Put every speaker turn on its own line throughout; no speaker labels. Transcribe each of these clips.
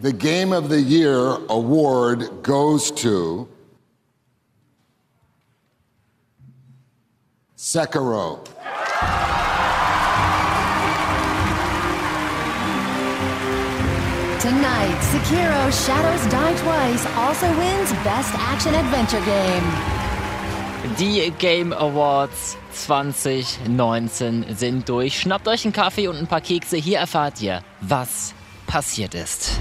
The Game of the Year award goes to Sekiro.
Tonight, Sekiro Shadows Die Twice also wins Best Action Adventure Game.
Die Game Awards 2019 sind durch. Schnappt euch einen Kaffee und ein paar Kekse. Hier erfahrt ihr, was passiert ist.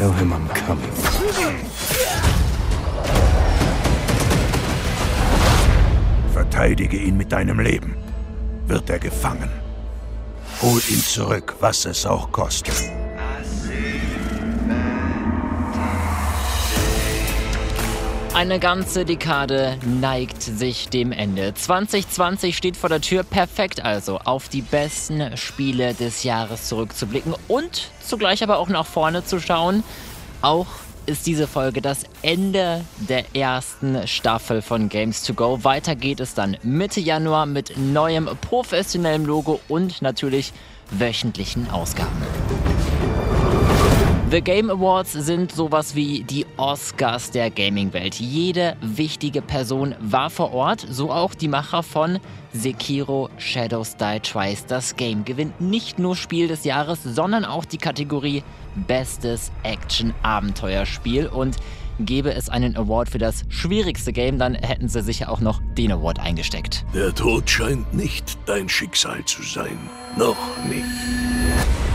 Tell him I'm coming.
Verteidige ihn mit deinem Leben. Wird er gefangen. Hol ihn zurück, was es auch kostet.
Eine ganze Dekade neigt sich dem Ende. 2020 steht vor der Tür, perfekt also, auf die besten Spiele des Jahres zurückzublicken und zugleich aber auch nach vorne zu schauen. Auch ist diese Folge das Ende der ersten Staffel von Games to Go. Weiter geht es dann Mitte Januar mit neuem professionellem Logo und natürlich wöchentlichen Ausgaben. The Game Awards sind sowas wie die Oscars der Gaming-Welt. Jede wichtige Person war vor Ort, so auch die Macher von Sekiro Shadows Die Twice. Das Game gewinnt nicht nur Spiel des Jahres, sondern auch die Kategorie Bestes Action-Abenteuerspiel. Und gäbe es einen Award für das schwierigste Game, dann hätten sie sicher auch noch den Award eingesteckt.
Der Tod scheint nicht dein Schicksal zu sein. Noch nicht.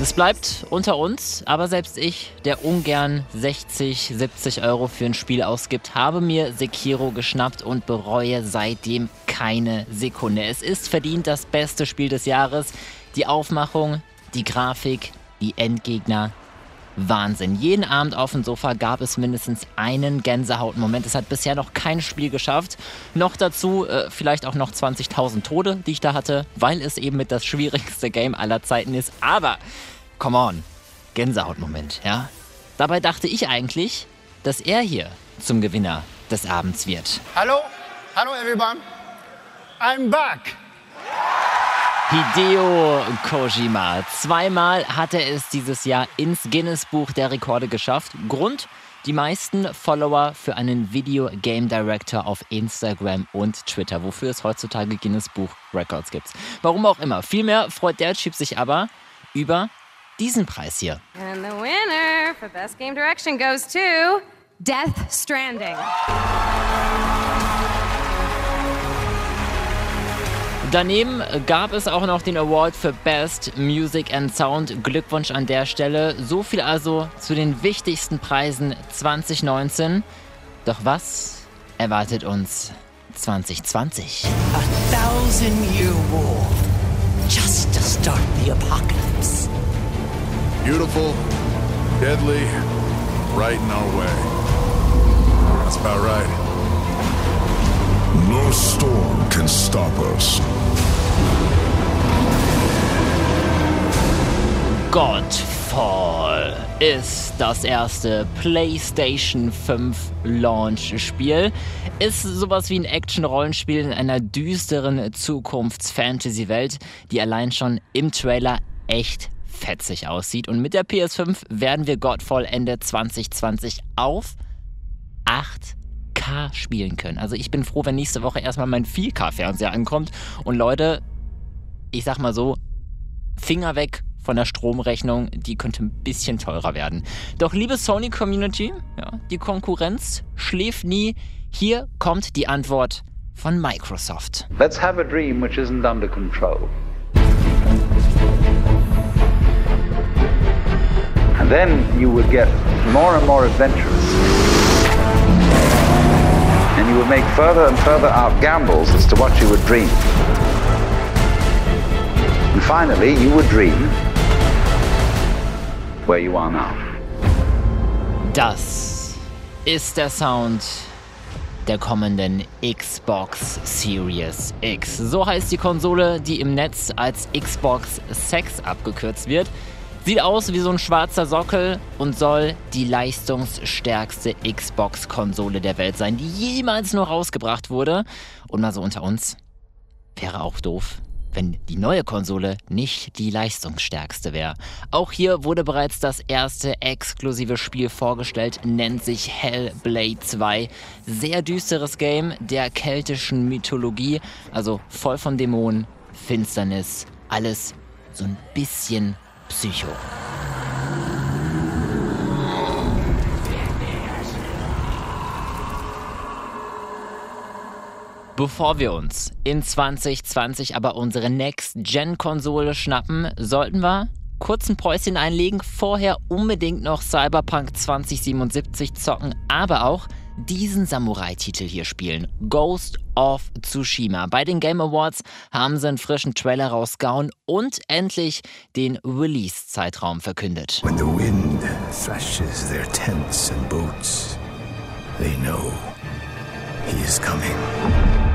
Das bleibt unter uns, aber selbst ich, der ungern 60, 70 Euro für ein Spiel ausgibt, habe mir Sekiro geschnappt und bereue seitdem keine Sekunde. Es ist verdient das beste Spiel des Jahres. Die Aufmachung, die Grafik, die Endgegner. Wahnsinn. Jeden Abend auf dem Sofa gab es mindestens einen Gänsehautmoment. Es hat bisher noch kein Spiel geschafft. Noch dazu äh, vielleicht auch noch 20.000 Tode, die ich da hatte, weil es eben mit das schwierigste Game aller Zeiten ist. Aber, come on, Gänsehautmoment, ja? Dabei dachte ich eigentlich, dass er hier zum Gewinner des Abends wird.
Hello, hello everyone. I'm back.
Hideo Kojima. Zweimal hat er es dieses Jahr ins Guinness-Buch der Rekorde geschafft. Grund? Die meisten Follower für einen Video Game Director auf Instagram und Twitter, wofür es heutzutage Guinness Buch Records gibt. Warum auch immer. Vielmehr freut der Typ sich aber über diesen Preis hier.
And the winner for Best Game Direction goes to Death Stranding.
Daneben gab es auch noch den Award für Best Music and Sound. Glückwunsch an der Stelle. So viel also zu den wichtigsten Preisen 2019. Doch was erwartet uns 2020?
A thousand year war just to start the apocalypse.
Beautiful, deadly, right in our way. That's about right.
No storm can stop us.
Godfall ist das erste PlayStation 5 Launch-Spiel. Ist sowas wie ein Action-Rollenspiel in einer düsteren Zukunfts-Fantasy-Welt, die allein schon im Trailer echt fetzig aussieht. Und mit der PS5 werden wir Godfall Ende 2020 auf 8K spielen können. Also ich bin froh, wenn nächste Woche erstmal mein 4K-Fernseher ankommt. Und Leute, ich sag mal so, Finger weg von der Stromrechnung, die könnte ein bisschen teurer werden. Doch liebe Sony Community, ja, die Konkurrenz schläft nie. Hier kommt die Antwort von Microsoft.
Let's have a dream which isn't under control. And then you would get more and more adventurous. And you would make further and further out gambles as to what you would dream. And finally, you would dream where you are now.
Das ist der Sound der kommenden Xbox Series X. So heißt die Konsole, die im Netz als Xbox Sex abgekürzt wird. Sieht aus wie so ein schwarzer Sockel und soll die leistungsstärkste Xbox-Konsole der Welt sein, die jemals nur rausgebracht wurde. Und mal so unter uns, wäre auch doof, wenn die neue Konsole nicht die leistungsstärkste wäre. Auch hier wurde bereits das erste exklusive Spiel vorgestellt, nennt sich Hellblade 2. Sehr düsteres Game der keltischen Mythologie, also voll von Dämonen, Finsternis, alles so ein bisschen Psycho. Bevor wir uns in 2020 aber unsere Next-Gen-Konsole schnappen, sollten wir kurz ein Päuschen einlegen, vorher unbedingt noch Cyberpunk 2077 zocken, aber auch diesen Samurai-Titel hier spielen. Ghost of Tsushima. Bei den Game Awards haben sie einen frischen Trailer rausgehauen und endlich den Release-Zeitraum verkündet.
When the wind thrashes their tents and boats, they know he is coming.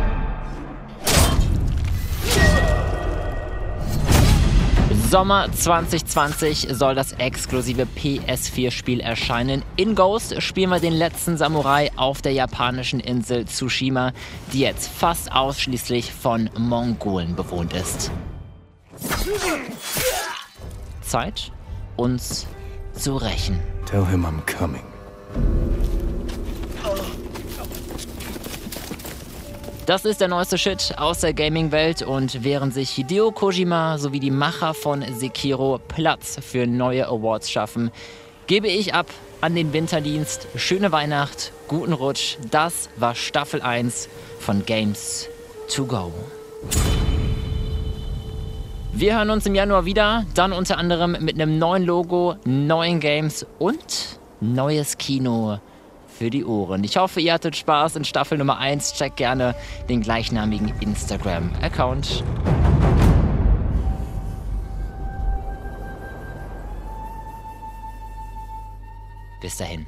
Sommer 2020 soll das exklusive PS4-Spiel erscheinen. In Ghost spielen wir den letzten Samurai auf der japanischen Insel Tsushima, die jetzt fast ausschließlich von Mongolen bewohnt ist. Zeit, uns zu rächen.
Tell him I'm coming.
Das ist der neueste Shit aus der Gaming-Welt und während sich Hideo Kojima sowie die Macher von Sekiro Platz für neue Awards schaffen, gebe ich ab an den Winterdienst. Schöne Weihnacht, guten Rutsch. Das war Staffel 1 von Games to Go. Wir hören uns im Januar wieder, dann unter anderem mit einem neuen Logo, neuen Games und neues Kino für die Ohren. Ich hoffe, ihr hattet Spaß in Staffel Nummer 1. Checkt gerne den gleichnamigen Instagram-Account. Bis dahin.